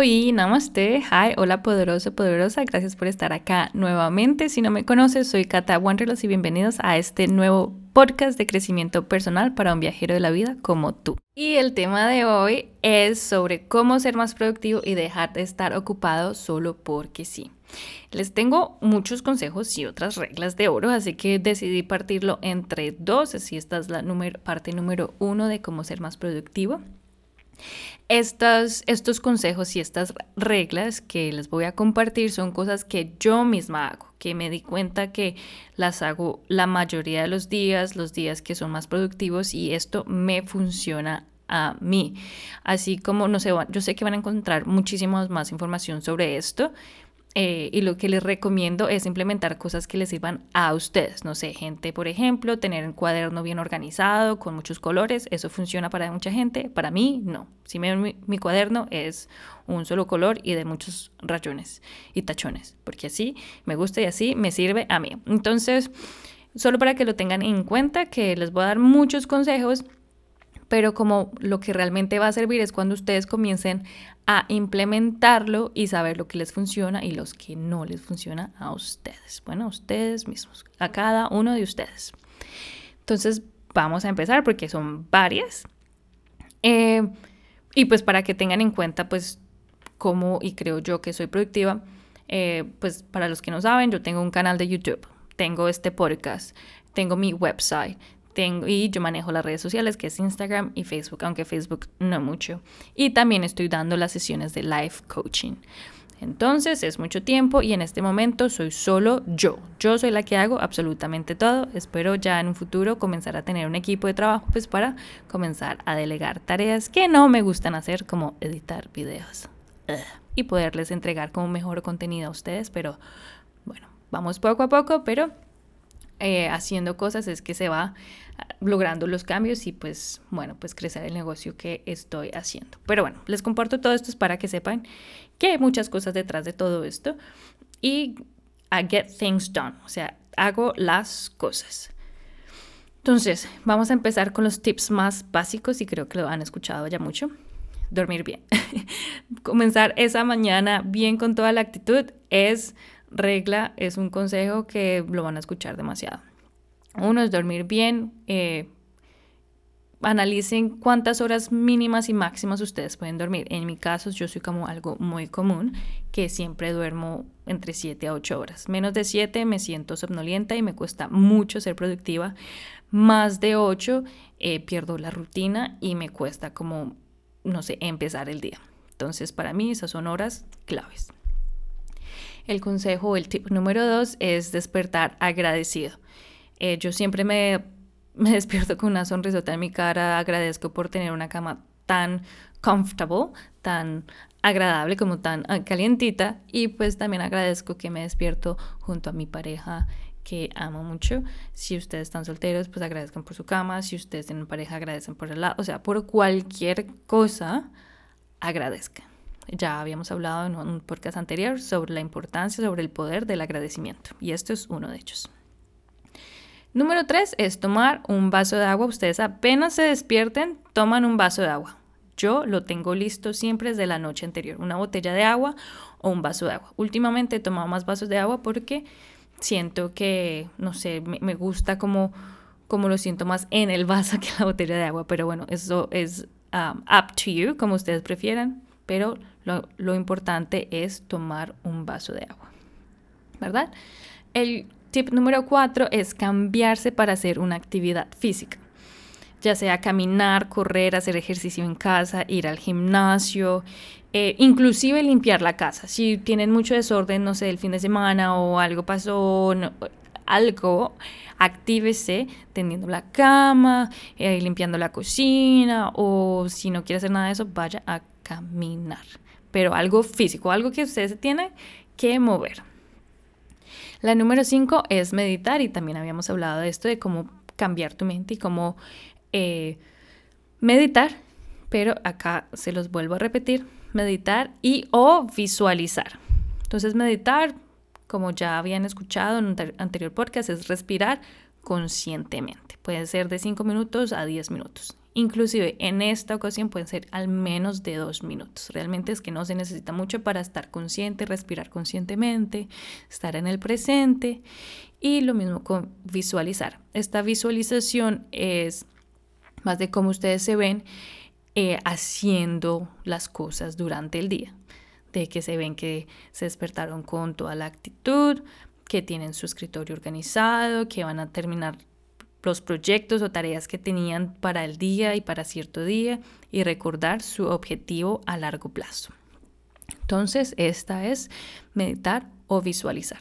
Hoy, namaste, hi, hola poderoso, poderosa, gracias por estar acá nuevamente. Si no me conoces, soy Kata Wanderlust y bienvenidos a este nuevo podcast de crecimiento personal para un viajero de la vida como tú. Y el tema de hoy es sobre cómo ser más productivo y dejar de estar ocupado solo porque sí. Les tengo muchos consejos y otras reglas de oro, así que decidí partirlo entre dos, así esta es la parte número uno de cómo ser más productivo. Estos consejos y estas reglas que les voy a compartir son cosas que yo misma hago, que me di cuenta que las hago la mayoría de los días, los días que son más productivos y esto me funciona a mí. Así como, no sé, yo sé que van a encontrar muchísimas más información sobre esto, eh, y lo que les recomiendo es implementar cosas que les sirvan a ustedes. No sé, gente, por ejemplo, tener un cuaderno bien organizado con muchos colores. Eso funciona para mucha gente. Para mí, no. Si me mi, mi cuaderno es un solo color y de muchos rayones y tachones. Porque así me gusta y así me sirve a mí. Entonces, solo para que lo tengan en cuenta, que les voy a dar muchos consejos pero como lo que realmente va a servir es cuando ustedes comiencen a implementarlo y saber lo que les funciona y los que no les funciona a ustedes. Bueno, a ustedes mismos, a cada uno de ustedes. Entonces, vamos a empezar porque son varias. Eh, y pues para que tengan en cuenta, pues, cómo y creo yo que soy productiva, eh, pues para los que no saben, yo tengo un canal de YouTube, tengo este podcast, tengo mi website, y yo manejo las redes sociales que es Instagram y Facebook, aunque Facebook no mucho. Y también estoy dando las sesiones de life coaching. Entonces es mucho tiempo y en este momento soy solo yo. Yo soy la que hago absolutamente todo. Espero ya en un futuro comenzar a tener un equipo de trabajo pues para comenzar a delegar tareas que no me gustan hacer como editar videos y poderles entregar como mejor contenido a ustedes. Pero bueno, vamos poco a poco, pero eh, haciendo cosas es que se va logrando los cambios y pues bueno, pues crecer el negocio que estoy haciendo. Pero bueno, les comparto todo esto para que sepan que hay muchas cosas detrás de todo esto y I get things done, o sea, hago las cosas. Entonces, vamos a empezar con los tips más básicos y creo que lo han escuchado ya mucho. Dormir bien. Comenzar esa mañana bien con toda la actitud es regla, es un consejo que lo van a escuchar demasiado. Uno es dormir bien. Eh, analicen cuántas horas mínimas y máximas ustedes pueden dormir. En mi caso, yo soy como algo muy común, que siempre duermo entre 7 a 8 horas. Menos de 7 me siento somnolienta y me cuesta mucho ser productiva. Más de 8 eh, pierdo la rutina y me cuesta como, no sé, empezar el día. Entonces, para mí esas son horas claves. El consejo, el tip número 2 es despertar agradecido. Eh, yo siempre me, despierto con una sonrisota en mi cara, agradezco por tener una cama tan comfortable, tan agradable como tan ah, calientita y pues también agradezco que me despierto junto a mi pareja que amo mucho. Si ustedes están solteros, pues agradezcan por su cama. Si ustedes tienen pareja, agradecen por el lado. O sea, por cualquier cosa, agradezcan. Ya habíamos hablado en un podcast anterior sobre la importancia, sobre el poder del agradecimiento. Y esto es uno de ellos. Número tres es tomar un vaso de agua. Ustedes apenas se despierten, toman un vaso de agua. Yo lo tengo listo siempre desde la noche anterior. Una botella de agua o un vaso de agua. Últimamente he tomado más vasos de agua porque siento que, no sé, me, gusta como, como lo siento más en el vaso que en la botella de agua. Pero bueno, eso es um, up to you, como ustedes prefieran. Pero lo, lo importante es tomar un vaso de agua. ¿Verdad? El Tip número cuatro es cambiarse para hacer una actividad física, ya sea caminar, correr, hacer ejercicio en casa, ir al gimnasio, eh, inclusive limpiar la casa. Si tienen mucho desorden, no sé, el fin de semana o algo pasó, algo, actívese tendiendo la cama, eh, limpiando la cocina o si no quiere hacer nada de eso, vaya a caminar. Pero algo físico, algo que ustedes tienen que mover. La número cinco es meditar y también habíamos hablado de esto, de cómo cambiar tu mente y cómo eh, meditar, pero acá se los vuelvo a repetir, meditar y o visualizar. Entonces meditar, como ya habían escuchado en un anterior podcast, es respirar conscientemente. Puede ser de 5 minutos a 10 minutos. Inclusive en esta ocasión pueden ser al menos de dos minutos. Realmente es que no se necesita mucho para estar consciente, respirar conscientemente, estar en el presente y lo mismo con visualizar. Esta visualización es más de cómo ustedes se ven eh, haciendo las cosas durante el día, de que se ven que se despertaron con toda la actitud, que tienen su escritorio organizado, que van a terminar los proyectos o tareas que tenían para el día y para cierto día y recordar su objetivo a largo plazo. Entonces, esta es meditar o visualizar.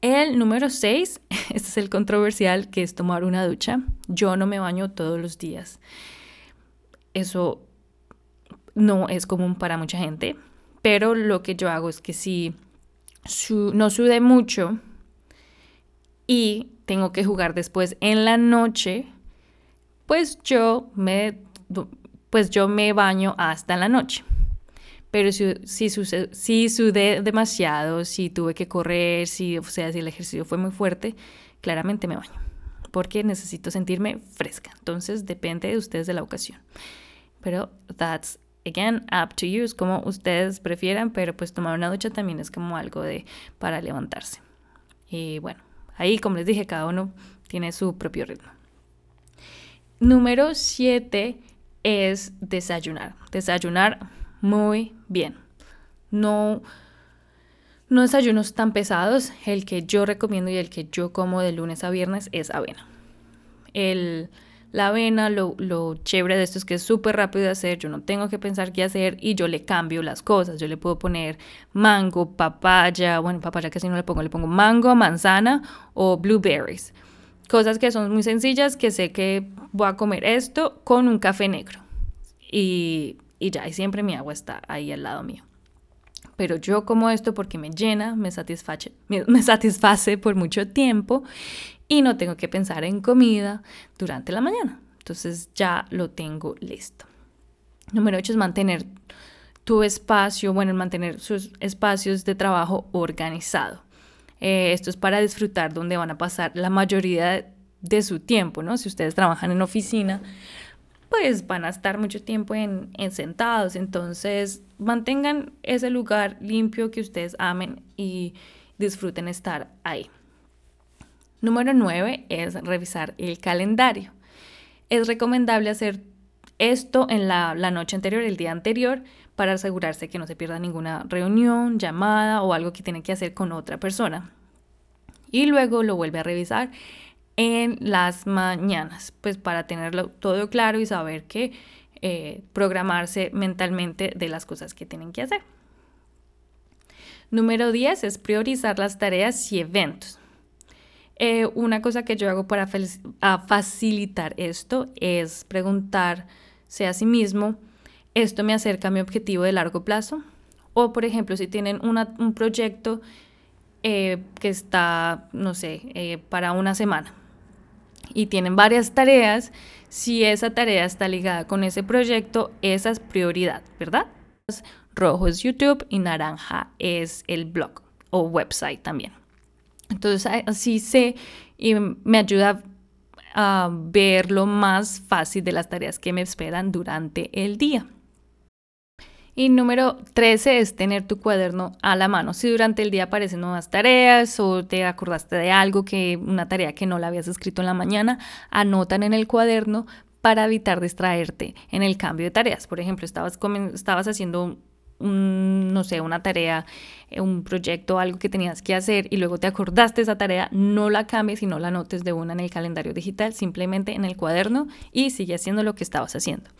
El número 6, este es el controversial, que es tomar una ducha. Yo no me baño todos los días. Eso no es común para mucha gente, pero lo que yo hago es que si no sude mucho y tengo que jugar después en la noche, pues yo me, pues yo me baño hasta la noche. Pero si, si, si sudé demasiado, si tuve que correr, si, o sea, si el ejercicio fue muy fuerte, claramente me baño, porque necesito sentirme fresca. Entonces depende de ustedes de la ocasión. Pero that's again up to you, es como ustedes prefieran, pero pues tomar una ducha también es como algo de para levantarse. Y bueno, ahí como les dije, cada uno tiene su propio ritmo. Número 7 es desayunar. Desayunar muy bien. No, no desayunos tan pesados. El que yo recomiendo y el que yo como de lunes a viernes es avena. El, la avena, lo, lo chévere de esto es que es súper rápido de hacer, yo no tengo que pensar qué hacer y yo le cambio las cosas. Yo le puedo poner mango, papaya, bueno, papaya casi no le pongo, le pongo mango, manzana o blueberries. Cosas que son muy sencillas, que sé que voy a comer esto con un café negro. Y y ya, y siempre mi agua está ahí al lado mío. Pero yo como esto porque me llena, me satisface, me, satisface por mucho tiempo y no tengo que pensar en comida durante la mañana. Entonces ya lo tengo listo. Número 8 es mantener tu espacio, bueno, mantener sus espacios de trabajo organizado. Eh, esto es para disfrutar donde van a pasar la mayoría de su tiempo, ¿no? Si ustedes trabajan en oficina, pues van a estar mucho tiempo en, sentados. Entonces, mantengan ese lugar limpio que ustedes amen y disfruten estar ahí. Número 9 es revisar el calendario. Es recomendable hacer esto en la, la, noche anterior, el día anterior, para asegurarse que no se pierda ninguna reunión, llamada o algo que tiene que hacer con otra persona. Y luego lo vuelve a revisar en las mañanas, pues para tenerlo todo claro y saber que eh, programarse mentalmente de las cosas que tienen que hacer. Número 10 es priorizar las tareas y eventos. Eh, una cosa que yo hago para facilitar esto es preguntarse a sí mismo, ¿esto me acerca a mi objetivo de largo plazo? O, por ejemplo, si tienen un proyecto eh, que está, no sé, para una semana y tienen varias tareas, si esa tarea está ligada con ese proyecto, esa es prioridad, ¿verdad? Rojo es YouTube y naranja es el blog o website también. Entonces así sé y me ayuda a ver lo más fácil de las tareas que me esperan durante el día. Y número 13 es tener tu cuaderno a la mano. Si durante el día aparecen nuevas tareas o te acordaste de algo que una tarea que no la habías escrito en la mañana, anotan en el cuaderno para evitar distraerte en el cambio de tareas. Por ejemplo, estabas, estabas haciendo no sé, una tarea, eh, un proyecto, algo que tenías que hacer y luego te acordaste de esa tarea, no la cambies y no la anotes de una en el calendario digital, simplemente en el cuaderno y sigue haciendo lo que estabas haciendo.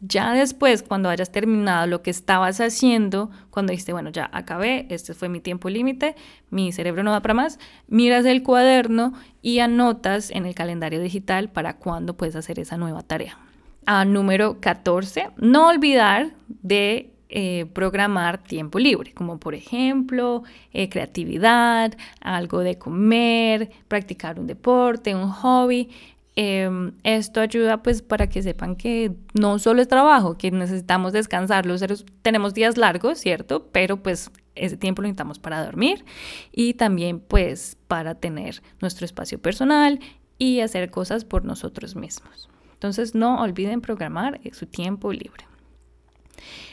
Ya después, cuando hayas terminado lo que estabas haciendo, cuando dijiste, bueno, ya acabé, este fue mi tiempo límite, mi cerebro no da para más, miras el cuaderno y anotas en el calendario digital para cuándo puedes hacer esa nueva tarea. A número 14, no olvidar de eh, programar tiempo libre, como por ejemplo eh, creatividad, algo de comer, practicar un deporte, un hobby. Em, esto ayuda pues para que sepan que no solo es trabajo, que necesitamos descansar. Los seres tenemos días largos, ¿cierto? Pero pues ese tiempo lo necesitamos para dormir y también pues para tener nuestro espacio personal y hacer cosas por nosotros mismos. Entonces no olviden programar su tiempo libre.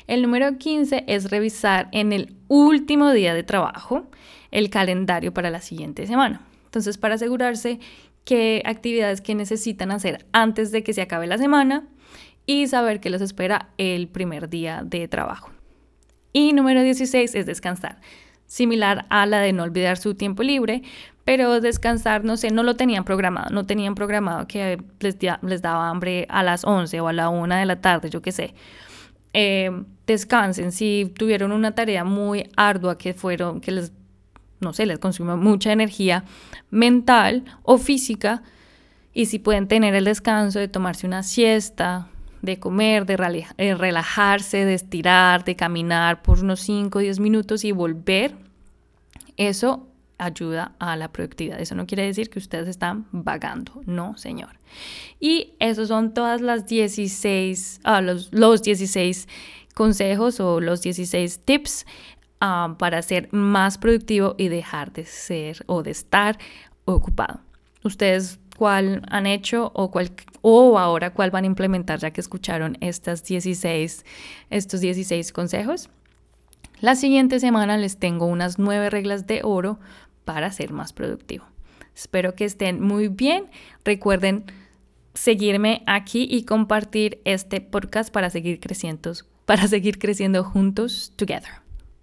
El número 15 es revisar en el último día de trabajo el calendario para la siguiente semana. Entonces, para asegurarse qué actividades que necesitan hacer antes de que se acabe la semana y saber qué les espera el primer día de trabajo. Y número 16 es descansar, similar a la de no olvidar su tiempo libre, pero descansar, no sé, no lo tenían programado, no tenían programado que les, les daba hambre a las 11 o a la 1 de la tarde, yo qué sé. Eh, descansen, si tuvieron una tarea muy ardua que fueron, que les, no sé, les consumió mucha energía mental o física, y si pueden tener el descanso de tomarse una siesta, de comer, de relajarse, de estirar, de caminar por unos 5 o 10 minutos y volver, eso ayuda a la productividad. Eso no quiere decir que ustedes están vagando, no, señor. Y esos son todas las 16, ah, los, los 16 consejos o los 16 tips ah, para ser más productivo y dejar de ser o de estar ocupado. Ustedes cuál han hecho o, cuál, o ahora cuál van a implementar ya que escucharon estas 16, estos 16 consejos. La siguiente semana les tengo unas nueve reglas de oro para ser más productivo. Espero que estén muy bien. Recuerden seguirme aquí y compartir este podcast para seguir creciendo, para seguir creciendo juntos together.